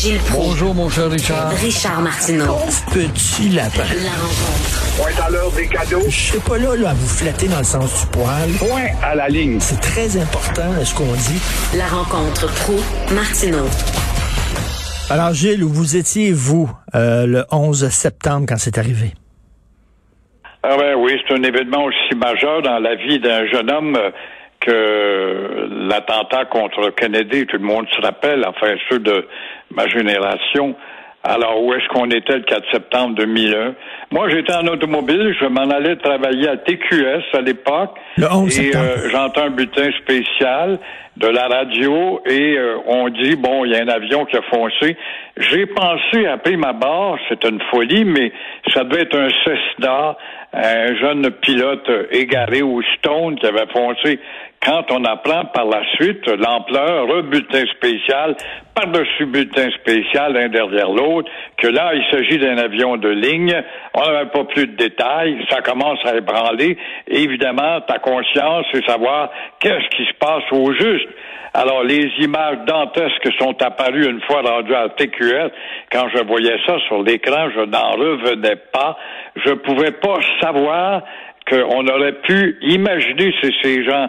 Gilles Proulx. Bonjour, mon cher Richard. Richard Martineau. Petit lapin. La rencontre. Point à l'heure des cadeaux. Je suis pas là, là à vous flatter dans le sens du poil. Point à la ligne. C'est très important ce qu'on dit. La rencontre pro martineau Alors Gilles, où vous étiez vous euh, le 11 septembre quand c'est arrivé? Ah ben oui, c'est un événement aussi majeur dans la vie d'un jeune homme euh, que l'attentat contre Kennedy, tout le monde se rappelle, enfin ceux de ma génération. Alors, où est-ce qu'on était le 4 septembre 2001? Moi, j'étais en automobile, je m'en allais travailler à TQS à l'époque. Le 11 Et euh, j'entends un bulletin spécial de la radio et euh, on dit, bon, il y a un avion qui a foncé. J'ai pensé appeler ma barre, c'est une folie, mais ça devait être un Cessna, un jeune pilote égaré au Stone qui avait foncé. Quand on apprend par la suite l'ampleur, bulletin spécial, par-dessus bulletin spécial, l'un derrière l'autre, que là, il s'agit d'un avion de ligne, on n'avait pas plus de détails, ça commence à ébranler. Évidemment, ta conscience, c'est savoir qu'est-ce qui se passe au juste. Alors, les images dantesques sont apparues une fois rendues à TQS. Quand je voyais ça sur l'écran, je n'en revenais pas. Je pouvais pas savoir qu'on aurait pu imaginer ces, ces gens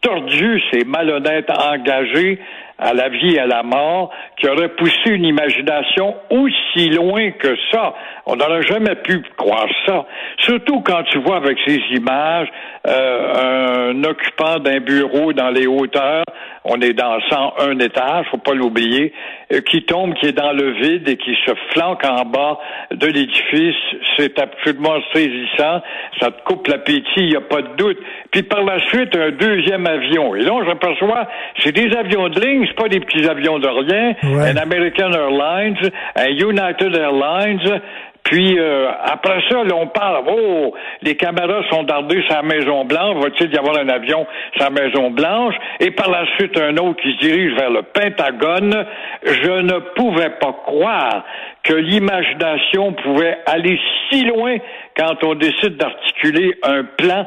tordus, ces malhonnêtes engagés à la vie et à la mort, qui auraient poussé une imagination aussi loin que ça. On n'aurait jamais pu croire ça. Surtout quand tu vois avec ces images euh, un occupant d'un bureau dans les hauteurs, on est dans 101 étages, faut pas l'oublier, euh, qui tombe, qui est dans le vide et qui se flanque en bas de l'édifice. C'est absolument saisissant. Ça te coupe l'appétit, il n'y a pas de doute. Puis par la suite, un deuxième avion. Et là, on s'aperçoit, c'est des avions de ligne, c'est pas des petits avions de rien. Ouais. Un American Airlines, un United Airlines, puis euh, après ça, là, on parle, oh, les caméras sont dardées sur la Maison Blanche, va-t-il y avoir un avion sur la Maison Blanche? Et par la suite, un autre qui se dirige vers le Pentagone. Je ne pouvais pas croire que l'imagination pouvait aller si loin quand on décide d'articuler un plan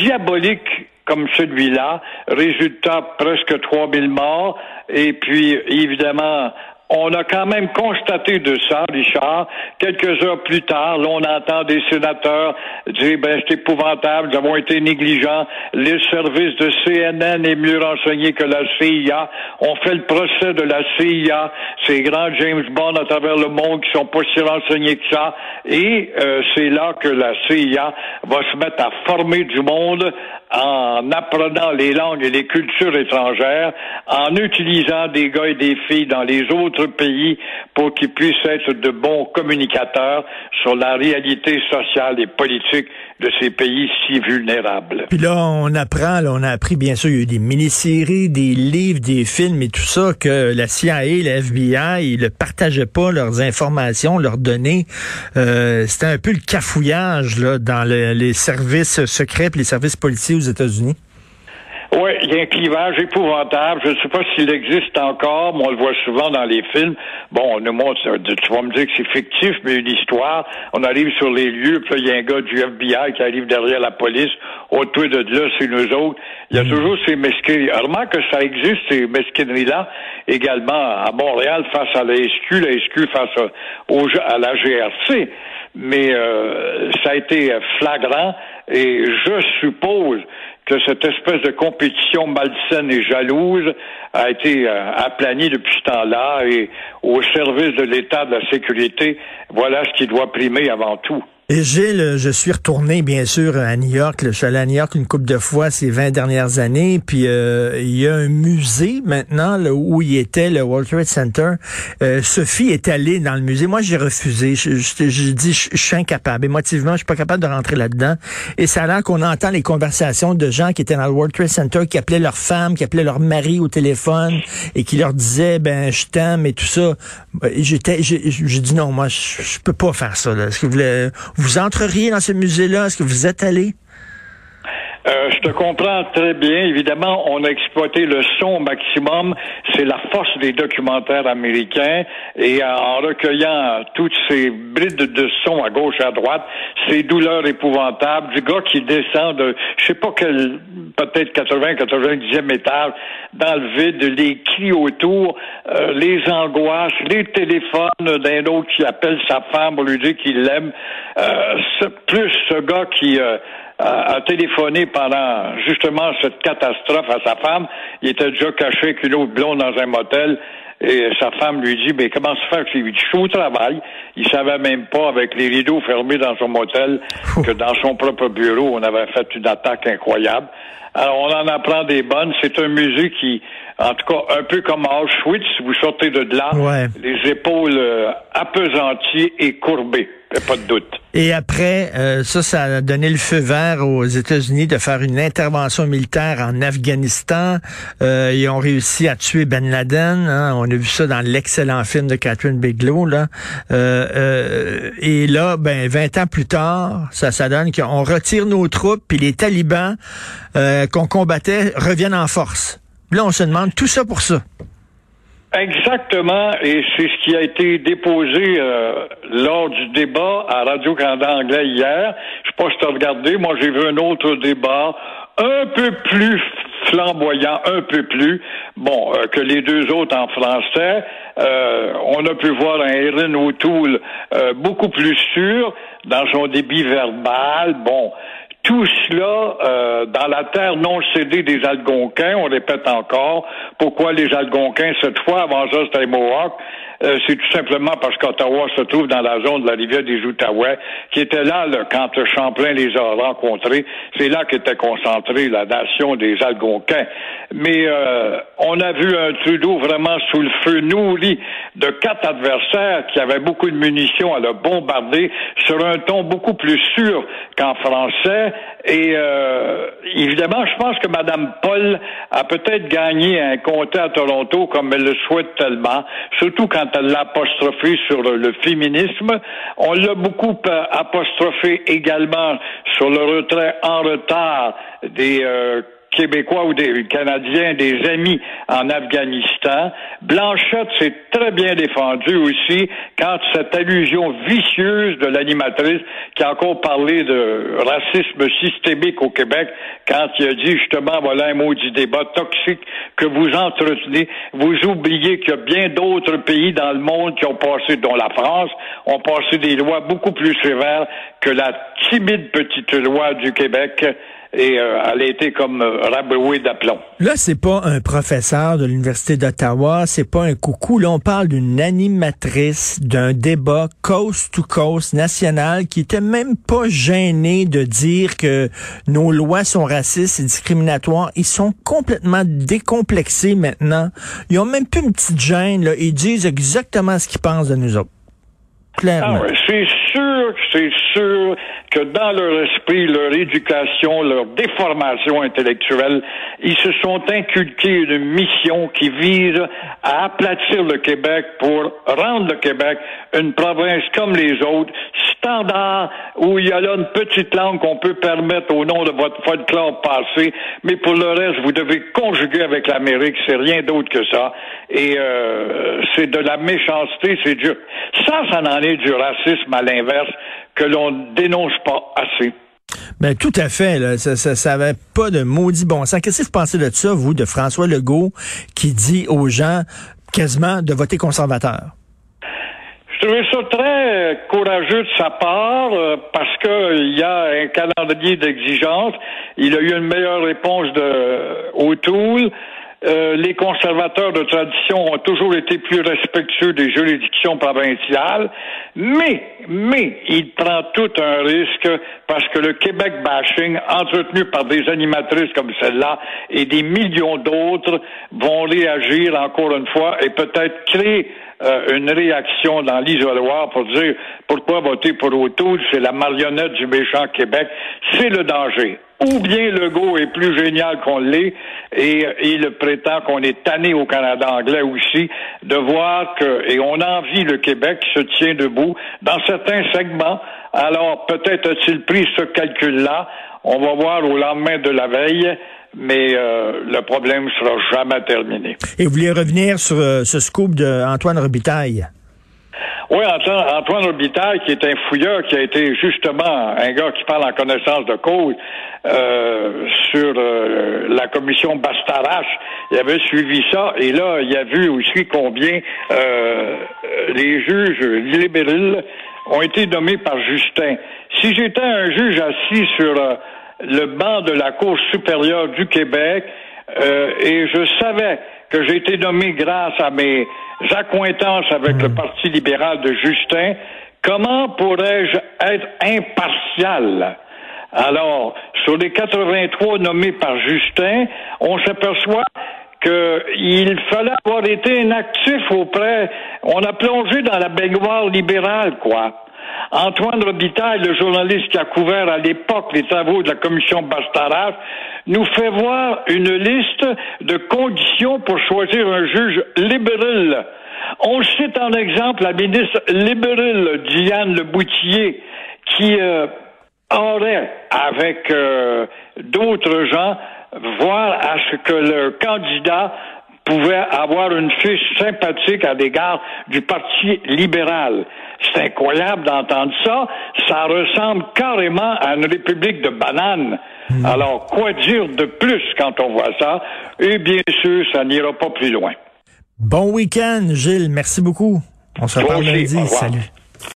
diabolique comme celui-là. Résultat, presque 3000 morts. Et puis, évidemment, on a quand même constaté de ça, Richard. Quelques heures plus tard, là, on entend des sénateurs dire, ben, c'est épouvantable, nous avons été négligents. Les services de CNN est mieux renseigné que la CIA. On fait le procès de la CIA. Ces grands James Bond à travers le monde qui sont pas si renseignés que ça. Et euh, c'est là que la CIA va se mettre à former du monde en apprenant les langues et les cultures étrangères, en utilisant des gars et des filles dans les autres pays pour qu'ils puissent être de bons communicateurs sur la réalité sociale et politique de ces pays si vulnérables. Puis là, on apprend, là, on a appris, bien sûr, il y a eu des mini-séries, des livres, des films et tout ça, que la CIA, la FBI, ils ne partageaient pas leurs informations, leurs données. Euh, C'était un peu le cafouillage là, dans le- les services secrets et les services policiers aux États-Unis? Oui, il y a un clivage épouvantable. Je ne sais pas s'il existe encore, mais on le voit souvent dans les films. Bon, on nous montre, tu vas me dire que c'est fictif, mais une histoire. On arrive sur les lieux, puis là, il y a un gars du FBI qui arrive derrière la police. Autour de là, c'est nous autres. Il y a toujours ces mesquineries. Remarque que ça existe, ces mesquineries-là, également à Montréal face à la SQ, la SQ face à, au- à la GRC. Mais euh, ça a été flagrant et je suppose que cette espèce de compétition malsaine et jalouse a été euh, aplanie depuis ce temps-là et au service de l'État de la sécurité, voilà ce qui doit primer avant tout. Et Gilles, je suis retourné, bien sûr, à New York. Je suis allé à New York une couple de fois ces 20 dernières années. Puis euh, il y a un musée maintenant là, où il était, le World Trade Center. Euh, Sophie est allée dans le musée. Moi, j'ai refusé. Je, je, je dis, je, suis incapable. Émotivement, je suis pas capable de rentrer là-dedans. Et ça a l'air qu'on entend les conversations de gens qui étaient dans le World Trade Center, qui appelaient leur femme, qui appelaient leur mari au téléphone et qui leur disaient, ben, je t'aime et tout ça. J'étais, j'ai dit non, moi, je, peux pas faire ça. Est-ce que vous voulez, vous entreriez dans ce musée-là? Est-ce que vous êtes allé? Euh, je te comprends très bien. Évidemment, on a exploité le son au maximum. C'est la force des documentaires américains. Et en recueillant toutes ces brides de son à gauche et à droite, ces douleurs épouvantables du gars qui descend de, je sais pas quel, peut-être 80, 90e étage, dans le vide, les cris autour, euh, les angoisses, les téléphones d'un autre qui appelle sa femme pour lui dire qu'il l'aime. Euh, plus ce gars qui a, téléphoné pendant justement cette catastrophe à sa femme. Il était déjà caché avec une autre blonde dans un motel. Et sa femme lui dit, mais comment se fait qu'il est au travail? Il savait même pas, avec les rideaux fermés dans son motel, que dans son propre bureau, on avait fait une attaque incroyable. Alors, on en apprend des bonnes. C'est un musée qui, en tout cas, un peu comme Auschwitz, vous sortez de là, les épaules euh, apesanties et courbées. Et après, euh, ça, ça a donné le feu vert aux États-Unis de faire une intervention militaire en Afghanistan. Euh, ils ont réussi à tuer Ben Laden. Hein. On a vu ça dans l'excellent film de Catherine Bigelow. Là. Euh, et là, ben, 20 ans plus tard, ça, ça donne qu'on retire nos troupes, puis les talibans qu'on combattait reviennent en force. Là, on se demande tout ça pour ça. Exactement, et c'est ce qui a été déposé euh, lors du débat à Radio-Canada anglais hier. Je sais pas si tu as regardé, moi j'ai vu un autre débat un peu plus flamboyant, un peu plus, bon, euh, que les deux autres en français. Euh, on a pu voir un Erin O'Toole beaucoup plus sûr dans son débit verbal. Bon, tout cela euh, dans la terre non cédée des Algonquins, on répète encore, pourquoi les Algonquins, cette fois, avant ça, c'était les Mohawks, euh, c'est tout simplement parce qu'Ottawa se trouve dans la zone de la rivière des Outaouais, qui était là, quand Champlain les a rencontrés. C'est là qu'était concentrée la nation des Algonquins. Mais euh, on a vu un Trudeau vraiment sous le feu nourri de quatre adversaires qui avaient beaucoup de munitions à le bombarder sur un ton beaucoup plus sûr qu'en français. Et euh, évidemment, je pense que Mme Paul a peut-être gagné un comté à Toronto comme elle le souhaite tellement, surtout quand elle l'a apostrophé sur le, féminisme. On l'a beaucoup euh, apostrophé également sur le retrait en retard des euh, Québécois ou des Canadiens, des amis en Afghanistan. Blanchette s'est très bien défendue aussi quand cette allusion vicieuse de l'animatrice qui a encore parlé de racisme systémique au Québec, quand il a dit justement, voilà un maudit débat toxique que vous entretenez, vous oubliez qu'il y a bien d'autres pays dans le monde qui ont passé, dont la France, ont passé des lois beaucoup plus sévères que la timide petite loi du Québec et euh, elle a été comme euh, rabrouée d'aplomb. Là, c'est pas un professeur de l'Université d'Ottawa, c'est pas un coucou. Là, on parle d'une animatrice d'un débat coast to coast national qui était même pas gênée de dire que nos lois sont racistes et discriminatoires. Ils sont complètement décomplexés maintenant. Ils ont même plus une petite gêne. Là. Ils disent exactement ce qu'ils pensent de nous autres. Clairement. Ah c'est sûr, c'est sûr que dans leur esprit, leur éducation, leur déformation intellectuelle, ils se sont inculqués une mission qui vise à aplatir le Québec pour rendre le Québec une province comme les autres, standard, où il y a là une petite langue qu'on peut permettre au nom de votre folklore passé, mais pour le reste, vous devez conjuguer avec l'Amérique, c'est rien d'autre que ça. Et euh, c'est de la méchanceté, c'est dur. Ça, ça en est du racisme à l'inverse que l'on dénonce pas assez. Ben, tout à fait. Là. Ça, ça, pas de maudit bon sens. Qu'est-ce que vous pensez de ça, vous, de François Legault, qui dit aux gens quasiment de voter conservateur? Je trouvais ça très courageux de sa part euh, parce qu'il y a un calendrier d'exigence. Il a eu une meilleure réponse de O'Toole. Euh, les conservateurs de tradition ont toujours été plus respectueux des juridictions provinciales, mais, mais, il prend tout un risque parce que le Québec bashing, entretenu par des animatrices comme celle-là et des millions d'autres, vont réagir encore une fois et peut-être créer euh, une réaction dans l'isoloir pour dire pourquoi voter pour O'Toole, c'est la marionnette du méchant Québec. C'est le danger. Ou bien Legault est plus génial qu'on l'est et il prétend qu'on est tanné au Canada anglais aussi de voir que, et on envie le Québec qui se tient debout dans certains segments. Alors peut-être a-t-il pris ce calcul-là. On va voir au lendemain de la veille mais euh, le problème sera jamais terminé. Et vous voulez revenir sur euh, ce scoop d'Antoine Robitaille? Oui, Antoine Robitaille, qui est un fouilleur, qui a été justement un gars qui parle en connaissance de cause euh, sur la commission Bastarache, il avait suivi ça, et là, il a vu aussi combien les juges libéraux ont été nommés par Justin. Si j'étais un juge assis sur le banc de la Cour supérieure du Québec euh, et je savais que j'ai été nommé grâce à mes accointances avec le hmm. Parti libéral de Justin. Comment pourrais-je être impartial? Alors, sur les 83 nommés par Justin, on s'aperçoit qu'il fallait avoir été inactif auprès. On a plongé dans la baignoire libérale, quoi. Antoine Robitaille, le journaliste qui a couvert à l'époque les travaux de la commission Bastarache, nous fait voir une liste de conditions pour choisir un juge libéral. On cite en exemple la ministre libérale Diane Leboutillier qui euh, aurait, avec euh, d'autres gens, voir à ce que le candidat pouvait avoir une fiche sympathique à l'égard du Parti libéral. C'est incroyable d'entendre ça. Ça ressemble carrément à une république de bananes. Hmm. Alors, quoi dire de plus quand on voit ça? Et bien sûr, ça n'ira pas plus loin. Bon week-end, Gilles. Merci beaucoup. On se reparle lundi. Salut.